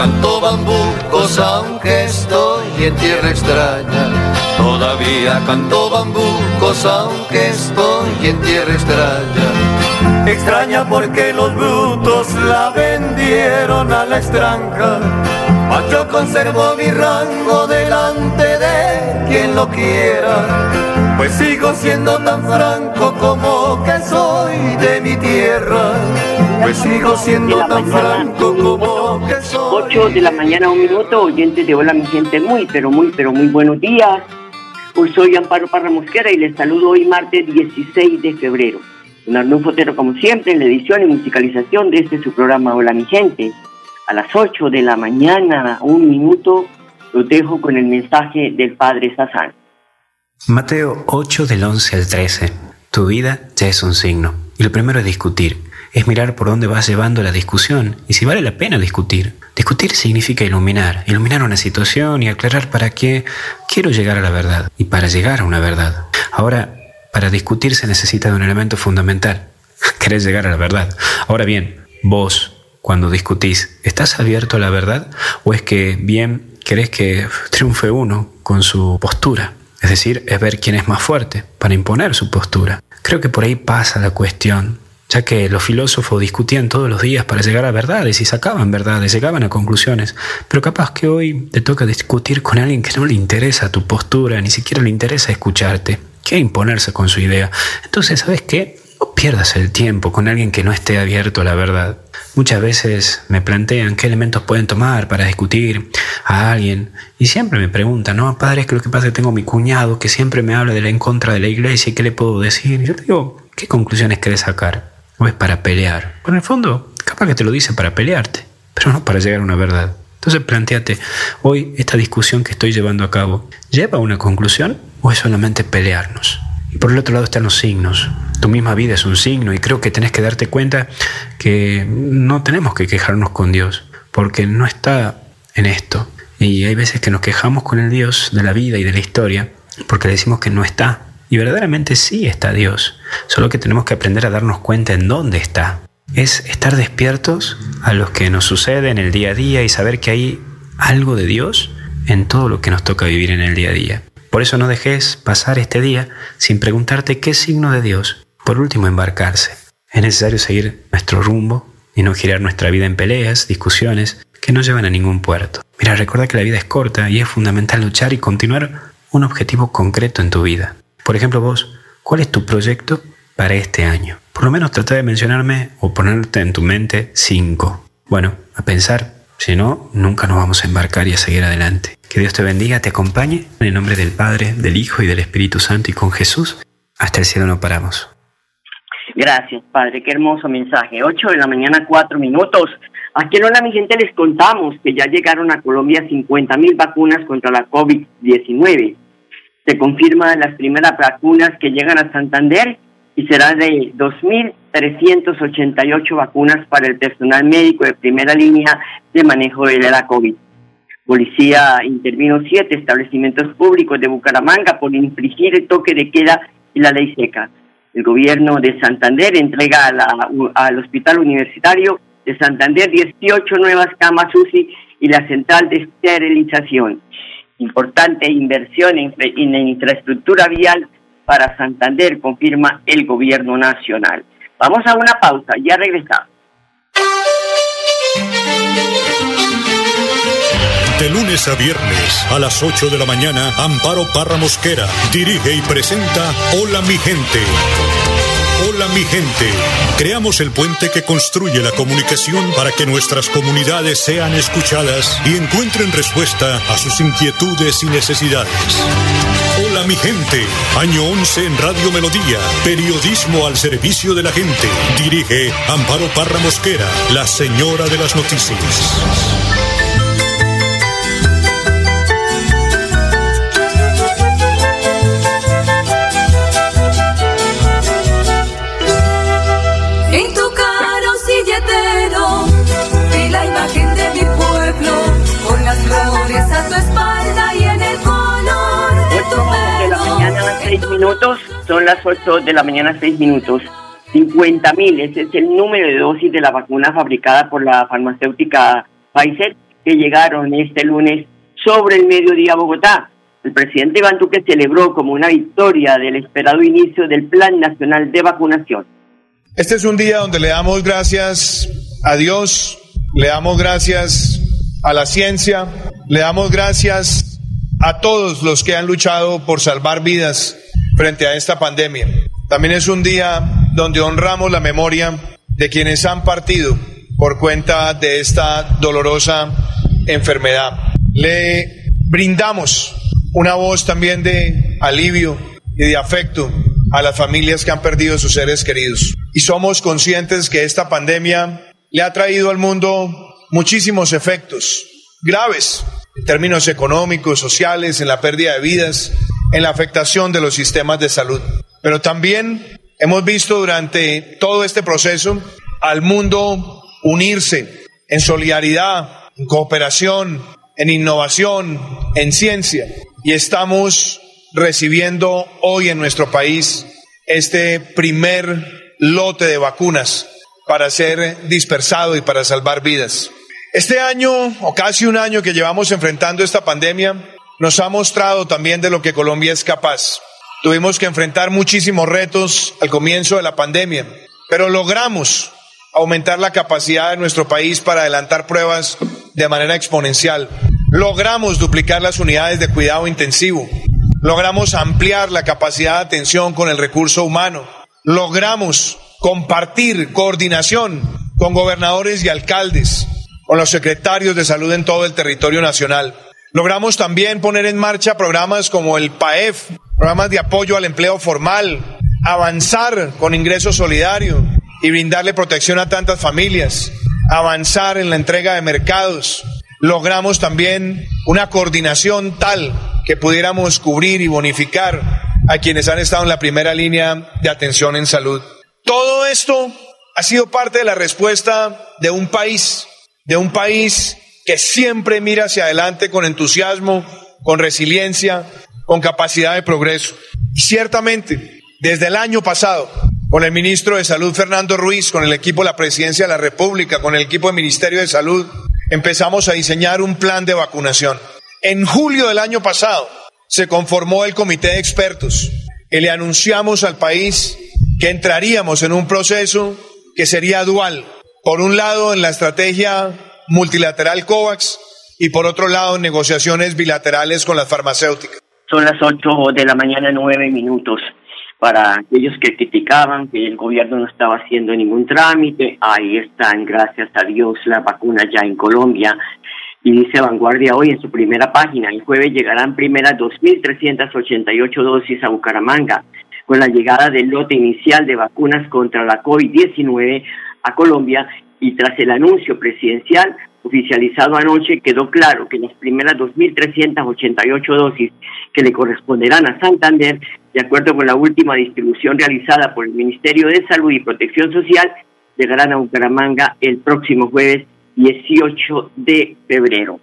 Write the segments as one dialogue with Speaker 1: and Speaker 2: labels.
Speaker 1: Canto bambucos aunque estoy en tierra extraña. Todavía canto bambucos aunque estoy en tierra extraña. Extraña porque los brutos la vendieron a la extranja. Mas yo conservo mi rango delante de quien lo quiera. Pues sigo siendo tan franco como que soy de mi tierra. Pues sigo siendo tan
Speaker 2: mañana,
Speaker 1: franco como que soy.
Speaker 2: 8 de la mañana, un minuto, oyentes de Hola mi gente, muy, pero muy, pero muy buenos días. Hoy soy Amparo Parra Mosquera y les saludo hoy martes 16 de febrero. Con Arnulfo Otero, como siempre, en la edición y musicalización de este su programa Hola mi gente. A las 8 de la mañana, un minuto, los dejo con el mensaje del Padre Sazán.
Speaker 3: Mateo 8 del 11 al 13. Tu vida ya es un signo. Y lo primero es discutir. Es mirar por dónde vas llevando la discusión y si vale la pena discutir. Discutir significa iluminar, iluminar una situación y aclarar para qué quiero llegar a la verdad y para llegar a una verdad. Ahora, para discutir se necesita de un elemento fundamental. Querés llegar a la verdad. Ahora bien, vos, cuando discutís, ¿estás abierto a la verdad o es que bien querés que triunfe uno con su postura? Es decir, es ver quién es más fuerte para imponer su postura. Creo que por ahí pasa la cuestión, ya que los filósofos discutían todos los días para llegar a verdades y sacaban verdades, llegaban a conclusiones, pero capaz que hoy te toca discutir con alguien que no le interesa tu postura, ni siquiera le interesa escucharte, quiere imponerse con su idea. Entonces, ¿sabes qué? No pierdas el tiempo con alguien que no esté abierto a la verdad. Muchas veces me plantean qué elementos pueden tomar para discutir a alguien y siempre me preguntan, no, padre, es que lo que pasa es que tengo mi cuñado que siempre me habla de la en contra de la iglesia y qué le puedo decir. Y yo le digo, ¿qué conclusiones querés sacar? ¿O es para pelear? Bueno, en el fondo, capaz que te lo dice para pelearte, pero no para llegar a una verdad. Entonces planteate, hoy esta discusión que estoy llevando a cabo, ¿lleva a una conclusión o es solamente pelearnos? Por el otro lado están los signos. Tu misma vida es un signo y creo que tenés que darte cuenta que no tenemos que quejarnos con Dios, porque no está en esto. Y hay veces que nos quejamos con el Dios de la vida y de la historia porque le decimos que no está. Y verdaderamente sí está Dios, solo que tenemos que aprender a darnos cuenta en dónde está. Es estar despiertos a lo que nos sucede en el día a día y saber que hay algo de Dios en todo lo que nos toca vivir en el día a día. Por eso no dejes pasar este día sin preguntarte qué signo de Dios. Por último, embarcarse. Es necesario seguir nuestro rumbo y no girar nuestra vida en peleas, discusiones que no llevan a ningún puerto. Mira, recuerda que la vida es corta y es fundamental luchar y continuar un objetivo concreto en tu vida. Por ejemplo, vos, ¿cuál es tu proyecto para este año? Por lo menos trata de mencionarme o ponerte en tu mente cinco. Bueno, a pensar, si no, nunca nos vamos a embarcar y a seguir adelante. Que Dios te bendiga, te acompañe, en el nombre del Padre, del Hijo y del Espíritu Santo y con Jesús, hasta el cielo no paramos.
Speaker 2: Gracias, Padre. Qué hermoso mensaje. 8 de la mañana, 4 minutos. Aquí en Hola, mi gente, les contamos que ya llegaron a Colombia 50 mil vacunas contra la COVID-19. Se confirman las primeras vacunas que llegan a Santander y será de 2.388 vacunas para el personal médico de primera línea de manejo de la COVID. Policía intervino siete establecimientos públicos de Bucaramanga por infringir el toque de queda y la ley seca. El gobierno de Santander entrega a la- al Hospital Universitario de Santander 18 nuevas camas UCI y la central de esterilización. Importante inversión en, en infraestructura vial para Santander, confirma el gobierno nacional. Vamos a una pausa, ya regresamos.
Speaker 4: De lunes a viernes a las 8 de la mañana, Amparo Parra Mosquera dirige y presenta Hola mi gente. Hola mi gente. Creamos el puente que construye la comunicación para que nuestras comunidades sean escuchadas y encuentren respuesta a sus inquietudes y necesidades. Hola mi gente. Año 11 en Radio Melodía. Periodismo al servicio de la gente. Dirige Amparo Parra Mosquera, la señora de las noticias.
Speaker 2: Minutos, son las 8 de la mañana, 6 minutos. 50 mil, ese es el número de dosis de la vacuna fabricada por la farmacéutica Pfizer que llegaron este lunes sobre el mediodía a Bogotá. El presidente Iván Duque celebró como una victoria del esperado inicio del Plan Nacional de Vacunación.
Speaker 5: Este es un día donde le damos gracias a Dios, le damos gracias a la ciencia, le damos gracias a todos los que han luchado por salvar vidas frente a esta pandemia. También es un día donde honramos la memoria de quienes han partido por cuenta de esta dolorosa enfermedad. Le brindamos una voz también de alivio y de afecto a las familias que han perdido sus seres queridos. Y somos conscientes que esta pandemia le ha traído al mundo muchísimos efectos graves en términos económicos, sociales, en la pérdida de vidas, en la afectación de los sistemas de salud. Pero también hemos visto durante todo este proceso al mundo unirse en solidaridad, en cooperación, en innovación, en ciencia. Y estamos recibiendo hoy en nuestro país este primer lote de vacunas para ser dispersado y para salvar vidas. Este año, o casi un año que llevamos enfrentando esta pandemia, nos ha mostrado también de lo que Colombia es capaz. Tuvimos que enfrentar muchísimos retos al comienzo de la pandemia, pero logramos aumentar la capacidad de nuestro país para adelantar pruebas de manera exponencial. Logramos duplicar las unidades de cuidado intensivo. Logramos ampliar la capacidad de atención con el recurso humano. Logramos compartir coordinación con gobernadores y alcaldes, con los secretarios de salud en todo el territorio nacional. Logramos también poner en marcha programas como el PAEF, programas de apoyo al empleo formal, avanzar con ingreso solidario y brindarle protección a tantas familias, avanzar en la entrega de mercados. Logramos también una coordinación tal que pudiéramos cubrir y bonificar a quienes han estado en la primera línea de atención en salud. Todo esto ha sido parte de la respuesta de un país, de un país que siempre mira hacia adelante con entusiasmo, con resiliencia, con capacidad de progreso. Y ciertamente, desde el año pasado, con el ministro de Salud Fernando Ruiz, con el equipo de la Presidencia de la República, con el equipo del Ministerio de Salud, empezamos a diseñar un plan de vacunación. En julio del año pasado se conformó el comité de expertos y le anunciamos al país que entraríamos en un proceso que sería dual. Por un lado, en la estrategia multilateral COVAX y por otro lado negociaciones bilaterales con las farmacéuticas.
Speaker 2: Son las 8 de la mañana, 9 minutos. Para aquellos que criticaban que el gobierno no estaba haciendo ningún trámite, ahí están, gracias a Dios, las vacunas ya en Colombia. Y dice Vanguardia hoy en su primera página, el jueves llegarán primeras 2.388 dosis a Bucaramanga, con la llegada del lote inicial de vacunas contra la COVID-19 a Colombia y tras el anuncio presidencial oficializado anoche quedó claro que las primeras 2.388 dosis que le corresponderán a Santander, de acuerdo con la última distribución realizada por el Ministerio de Salud y Protección Social, llegarán a Bucaramanga el próximo jueves 18 de febrero.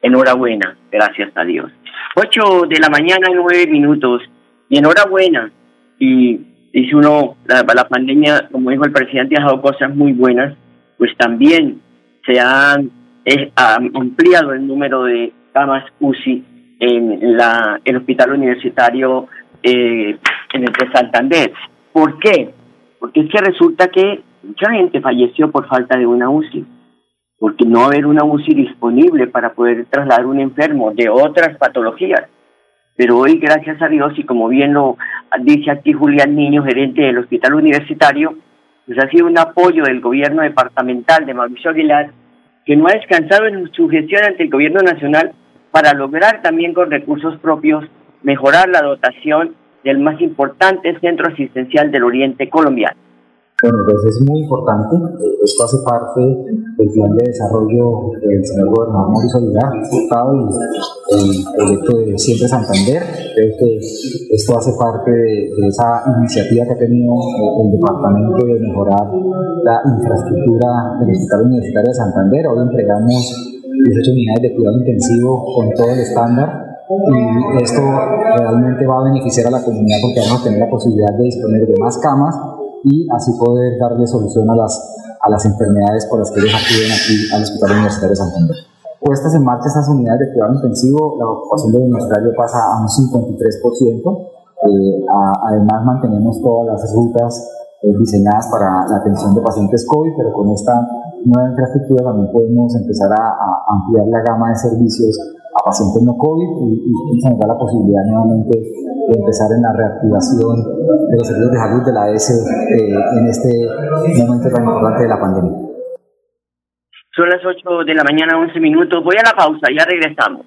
Speaker 2: Enhorabuena, gracias a Dios. 8 de la mañana, 9 minutos. Y enhorabuena. Y dice uno, la, la pandemia, como dijo el presidente, ha dado cosas muy buenas pues también se han ha ampliado el número de camas UCI en la, el hospital universitario eh, en el de Santander. ¿Por qué? Porque es que resulta que mucha gente falleció por falta de una UCI, porque no haber una UCI disponible para poder trasladar un enfermo de otras patologías. Pero hoy, gracias a Dios, y como bien lo dice aquí Julián Niño, gerente del hospital universitario, pues ha sido un apoyo del gobierno departamental de Mauricio Aguilar, que no ha descansado en su gestión ante el gobierno nacional para lograr también con recursos propios mejorar la dotación del más importante centro asistencial del oriente colombiano.
Speaker 6: Bueno, pues es muy importante. Esto hace parte del plan de desarrollo del señor gobernador Mauricio Aguilar, diputado y el proyecto de Siempre Santander. Creo que esto hace parte de, esa iniciativa que ha tenido el departamento de mejorar la infraestructura del Hospital Universitario de Santander. Hoy entregamos 18 unidades de cuidado intensivo con todo el estándar y esto realmente va a beneficiar a la comunidad porque vamos a tener la posibilidad de disponer de más camas y así poder darle solución a las, a las enfermedades por las que ellos acuden aquí al Hospital Universitario de Santander. Puestas en marcha estas unidades de cuidado intensivo, la ocupación del universitario pasa a un 53%. Eh, además, mantenemos todas las rutas eh, diseñadas para la atención de pacientes COVID, pero con esta nueva infraestructura también podemos empezar a, a ampliar la gama de servicios a pacientes no COVID y, y, da la posibilidad nuevamente empezar en la reactivación de los servicios de salud de la AS eh, en este momento tan importante de la pandemia.
Speaker 2: Son las 8 de la mañana, 11 minutos. Voy a la pausa, ya regresamos.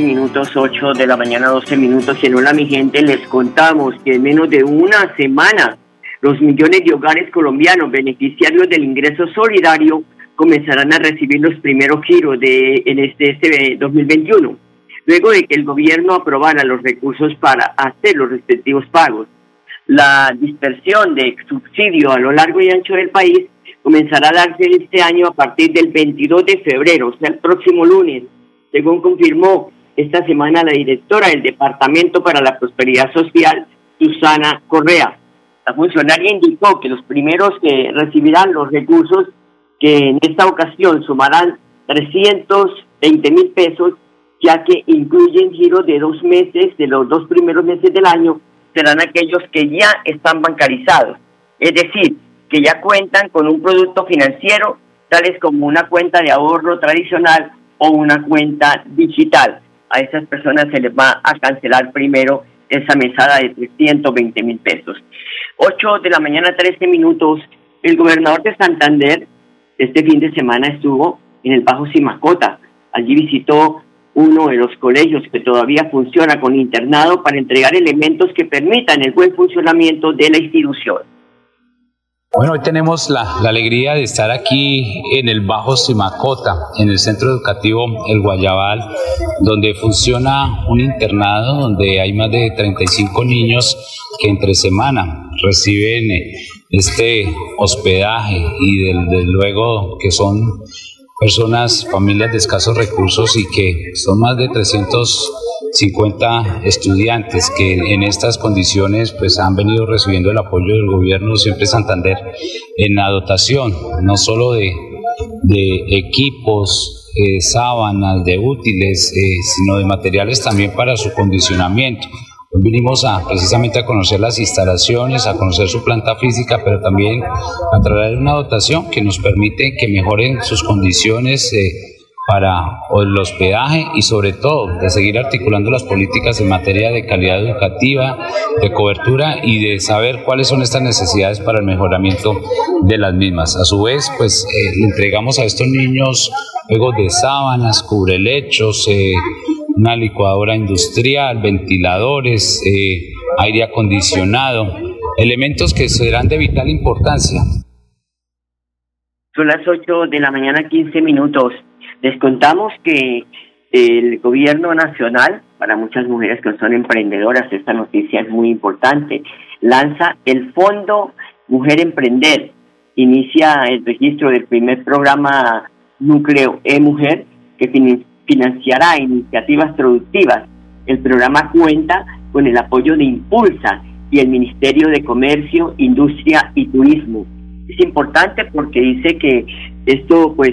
Speaker 2: Minutos, 8 de la mañana, 12 minutos. En Hola, mi gente, les contamos que en menos de una semana los millones de hogares colombianos beneficiarios del ingreso solidario comenzarán a recibir los primeros giros de, en este, este 2021, luego de que el gobierno aprobara los recursos para hacer los respectivos pagos. La dispersión de subsidio a lo largo y ancho del país comenzará a darse este año a partir del 22 de febrero, o sea, el próximo lunes, según confirmó esta semana la directora del Departamento para la Prosperidad Social, Susana Correa. La funcionaria indicó que los primeros que recibirán los recursos, que en esta ocasión sumarán 320 mil pesos, ya que incluyen giros de dos meses, de los dos primeros meses del año, serán aquellos que ya están bancarizados. Es decir, que ya cuentan con un producto financiero, tales como una cuenta de ahorro tradicional o una cuenta digital a esas personas se les va a cancelar primero esa mesada de 320 mil pesos. 8 de la mañana, 13 minutos. El gobernador de Santander este fin de semana estuvo en el Bajo Simacota. Allí visitó uno de los colegios que todavía funciona con internado para entregar elementos que permitan el buen funcionamiento de la institución.
Speaker 7: Bueno, hoy tenemos la, alegría de estar aquí en el Bajo Simacota, en el Centro Educativo El Guayabal, donde funciona un internado donde hay más de 35 niños que entre semana reciben eh, este hospedaje y desde luego que son personas, familias de escasos recursos y que son más de 300 50 estudiantes que en estas condiciones pues han venido recibiendo el apoyo del gobierno siempre Santander en la dotación, no solo de, equipos, eh, sábanas, de útiles, eh, sino de materiales también para su condicionamiento. Hoy vinimos a, precisamente a conocer las instalaciones, a conocer su planta física, pero también a traer una dotación que nos permite que mejoren sus condiciones. Eh, para el hospedaje y sobre todo de seguir articulando las políticas en materia de calidad educativa, de cobertura y de saber cuáles son estas necesidades para el mejoramiento de las mismas. A su vez, pues eh, entregamos a estos niños juegos de sábanas, cubrelechos, eh, una licuadora industrial, ventiladores, eh, aire acondicionado, elementos que serán de vital importancia.
Speaker 2: Son las 8 de la mañana, 15 minutos. Les contamos que el gobierno nacional, para muchas mujeres que son emprendedoras, esta noticia es muy importante, lanza el Fondo Mujer Emprender. Inicia el registro del primer programa Núcleo E-Mujer que financiará iniciativas productivas. El programa cuenta con el apoyo de Impulsa y el Ministerio de Comercio, Industria y Turismo. Es importante porque dice que esto pues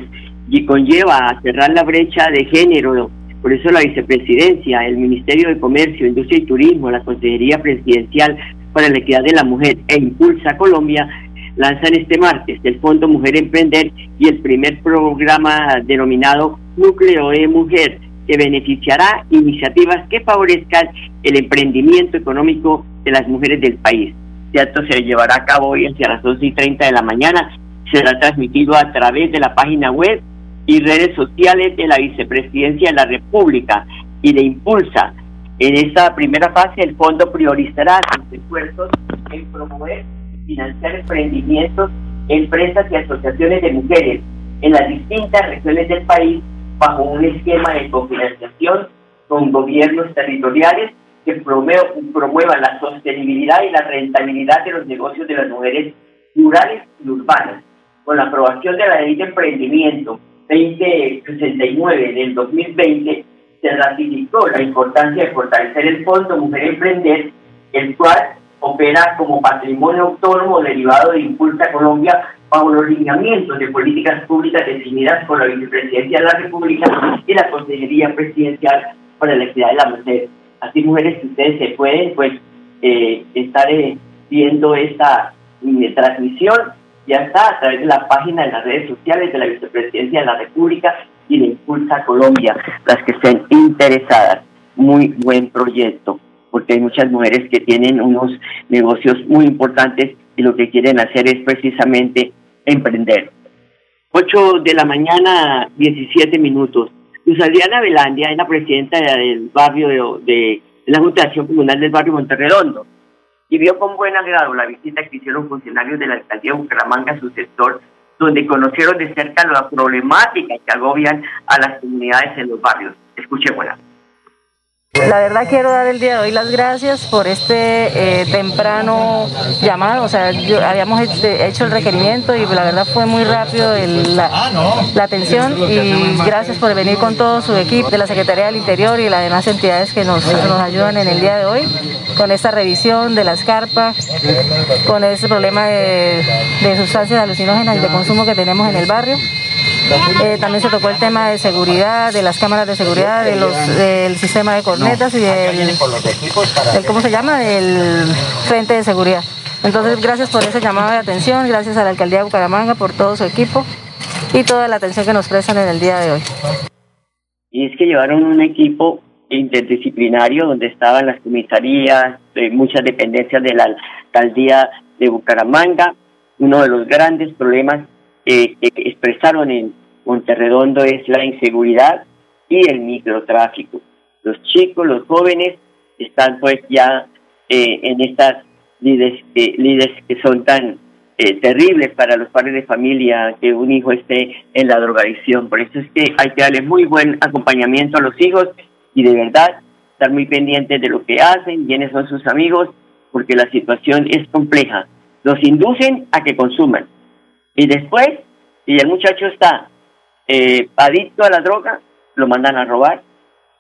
Speaker 2: conlleva a cerrar la brecha de género. Por eso la vicepresidencia, el Ministerio de Comercio, Industria y Turismo, la Consejería Presidencial para la Equidad de la Mujer e Impulsa Colombia lanzan este martes el Fondo Mujer Emprender y el primer programa denominado Núcleo de Mujer, que beneficiará iniciativas que favorezcan el emprendimiento económico de las mujeres del país. Este acto se llevará a cabo hoy hacia las 12 y 30 de la mañana. Será transmitido a través de la página web y redes sociales de la Vicepresidencia de la República y de Impulsa. En esta primera fase, el fondo priorizará sus esfuerzos en promover financiar emprendimientos, empresas y asociaciones de mujeres en las distintas regiones del país bajo un esquema de cofinanciación con gobiernos territoriales que promuevan la sostenibilidad y la rentabilidad de los negocios de las mujeres rurales y urbanas. Con la aprobación de la ley de emprendimiento 2069 del 2020 se ratificó la importancia de fortalecer el Fondo Mujer Emprender, el cual opera como patrimonio autónomo derivado de Impulsa Colombia bajo los lineamientos de políticas públicas definidas por la Vicepresidencia de la República y la Consejería Presidencial para la Equidad de la Mujer. Así, mujeres, ustedes se pueden pues eh, estar eh, viendo esta eh, transmisión ya está a través de la página de las redes sociales de la Vicepresidencia de la República y de Impulsa Colombia, las que estén interesadas. Muy buen proyecto, porque hay muchas mujeres que tienen unos negocios muy importantes y lo que quieren hacer es precisamente emprender. 8 de la mañana, 17 minutos. Luz Adriana Velandia es la presidenta del barrio de, de, la Junta de Acción Comunal del barrio Monterredondo y vio con buen agrado la visita que hicieron funcionarios de la alcaldía de Bucaramanga a su sector, donde conocieron de cerca la problemática que agobian a las comunidades en los barrios. Escuchémosla.
Speaker 8: La verdad quiero dar el día de hoy las gracias por este eh, temprano llamado, o sea, habíamos hecho el requerimiento y la verdad fue muy rápido la, atención y gracias por venir con todo su equipo de la Secretaría del Interior y las demás entidades que nos, nos ayudan en el día de hoy con esta revisión de las carpas, con ese problema de, de sustancias alucinógenas y de consumo que tenemos en el barrio. Eh, también se tocó el tema de seguridad, de las cámaras de seguridad, de los, del sistema de cornetas y del, ¿cómo se llama? Del frente de seguridad. Entonces, gracias por ese llamado de atención, gracias a la alcaldía de Bucaramanga por todo su equipo y toda la atención que nos prestan en el día de hoy.
Speaker 2: Y es que llevaron un equipo interdisciplinario donde estaban las comisarías, eh, muchas dependencias de la alcaldía de Bucaramanga. Uno de los grandes problemas eh, que expresaron en Monterredondo es la inseguridad y el microtráfico. Los chicos, los jóvenes están pues ya eh, en estas líderes, que son tan eh, terribles para los padres de familia que un hijo esté en la drogadicción. Por eso es que hay que darle muy buen acompañamiento a los hijos y de verdad estar muy pendientes de lo que hacen, quiénes son sus amigos, porque la situación es compleja. Los inducen a que consuman, y después, si el muchacho está eh, adicto a la droga, lo mandan a robar,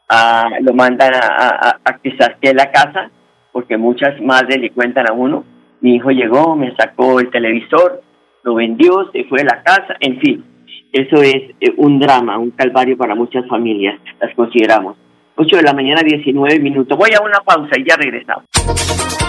Speaker 2: a, lo mandan a, a, a que la casa, porque muchas madres le cuentan a uno, mi hijo llegó, me sacó el televisor, lo vendió, se fue de la casa, en fin, eso es eh, un drama, un calvario para muchas familias, las consideramos. 8 de la mañana, 19 minutos. Voy a una pausa y ya regresamos.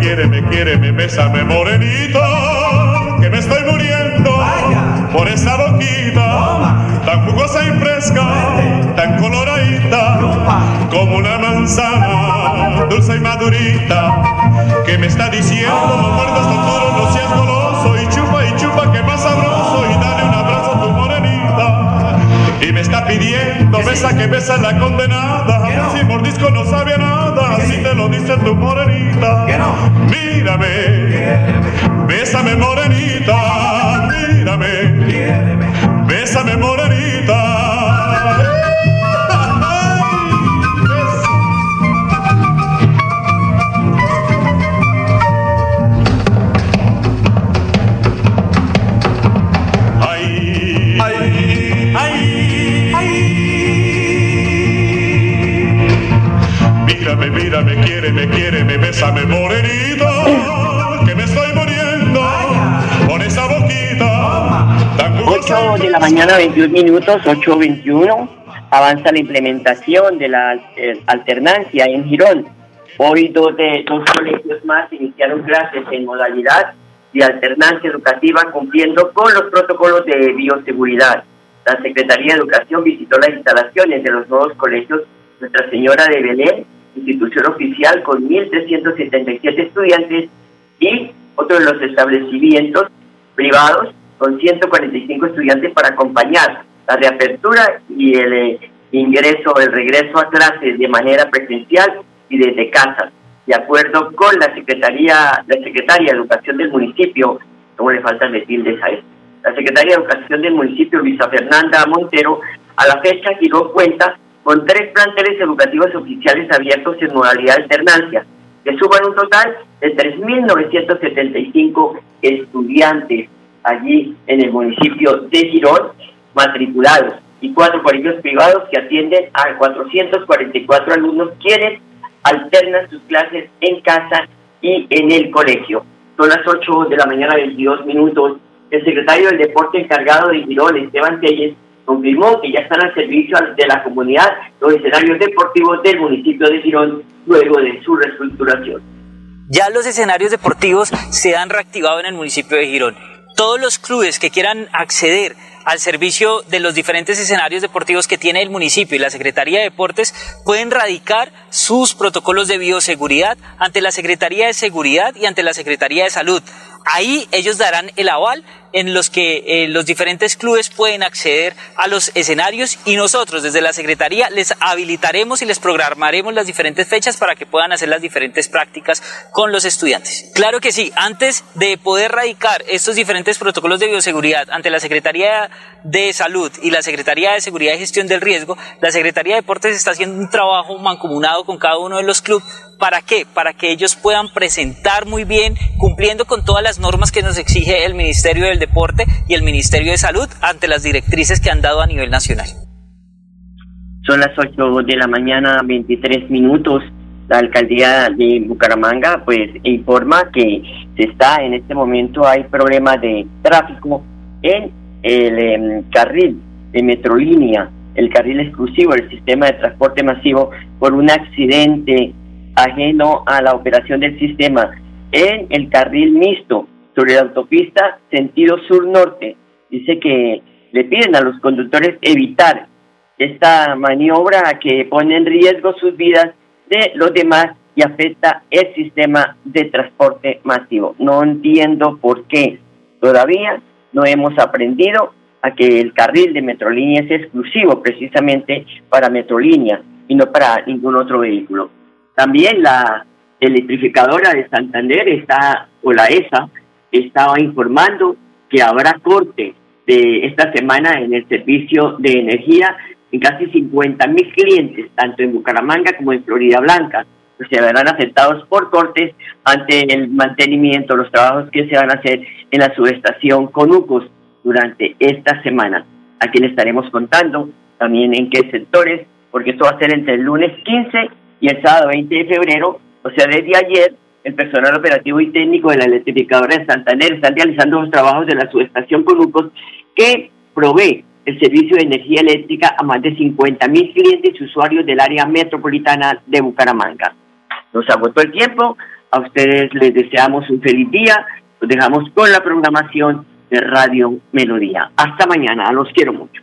Speaker 9: Me quiere, me quiere, me besa, me morenito, besa que besa la condenada, si mordisco no sabe nada, si te lo dice tu morenita, mírame, bésame morenita,
Speaker 2: 21 minutos, 8.21. Avanza la implementación de la eh, alternancia en Girón. Hoy dos, de, dos colegios más iniciaron clases en modalidad de alternancia educativa cumpliendo con los protocolos de bioseguridad. La Secretaría de Educación visitó las instalaciones de los nuevos colegios Nuestra Señora de Belén, institución oficial con 1.377 estudiantes, y otro de los establecimientos privados con 145 estudiantes para acompañar la reapertura y el eh, ingreso, el regreso a clases de manera presencial y desde casa, de acuerdo con la Secretaría, la Secretaria de Educación del municipio, como le faltan de tildes a esto. La Secretaria de Educación del municipio, Luisa Fernanda Montero, a la fecha giró cuenta con tres planteles educativos oficiales abiertos en modalidad de alternancia, que suman un total de 3.975 estudiantes allí en el municipio de Girón matriculados y cuatro colegios privados que atienden a 444 alumnos quienes alternan sus clases en casa y en el colegio. Son las 8 de la mañana, 22 minutos. El secretario del Deporte encargado de Girón, Esteban Telles, confirmó que ya están al servicio de la comunidad los escenarios deportivos del municipio de Girón luego de su reestructuración.
Speaker 10: Ya los escenarios deportivos se han reactivado en el municipio de Girón. Todos los clubes que quieran acceder al servicio de los diferentes escenarios deportivos que tiene el municipio y la Secretaría de Deportes pueden radicar sus protocolos de bioseguridad ante la Secretaría de Seguridad y ante la Secretaría de Salud. Ahí ellos darán el aval en los que eh, los diferentes clubes pueden acceder a los escenarios y nosotros desde la Secretaría les habilitaremos y les programaremos las diferentes fechas para que puedan hacer las diferentes prácticas con los estudiantes. Claro que sí, antes de poder radicar estos diferentes protocolos de bioseguridad ante la Secretaría de Salud y la Secretaría de Seguridad y Gestión del Riesgo, la Secretaría de Deportes está haciendo un trabajo mancomunado con cada uno de los clubes. ¿Para qué? Para que ellos puedan presentar muy bien, cumpliendo con todas las normas que nos exige el Ministerio del Deporte y el Ministerio de Salud ante las directrices que han dado a nivel nacional.
Speaker 2: Son las 8 de la mañana, 23 minutos. La alcaldía de Bucaramanga pues informa que se está en este momento hay problemas de tráfico en el em, carril de Metrolínea, el carril exclusivo del sistema de transporte masivo por un accidente ajeno a la operación del sistema en el carril mixto sobre la autopista sentido sur-norte. Dice que le piden a los conductores evitar esta maniobra que pone en riesgo sus vidas de los demás y afecta el sistema de transporte masivo. No entiendo por qué todavía no hemos aprendido a que el carril de Metrolínea es exclusivo precisamente para Metrolínea y no para ningún otro vehículo. También la electrificadora de Santander está, o la ESA, estaba informando que habrá corte de esta semana en el servicio de energía en casi 50 mil clientes, tanto en Bucaramanga como en Florida Blanca. Se verán afectados por cortes ante el mantenimiento, los trabajos que se van a hacer en la subestación Conucos durante esta semana. Aquí le estaremos contando también en qué sectores, porque esto va a ser entre el lunes 15 y el sábado 20 de febrero, o sea, desde ayer, el personal operativo y técnico de la electrificadora de Santander están realizando los trabajos de la subestación Conucos que provee el servicio de energía eléctrica a más de 50 mil clientes y usuarios del área metropolitana de Bucaramanga. Nos agotó el tiempo, a ustedes les deseamos un feliz día, los dejamos con la programación de Radio Melodía. Hasta mañana, los quiero mucho.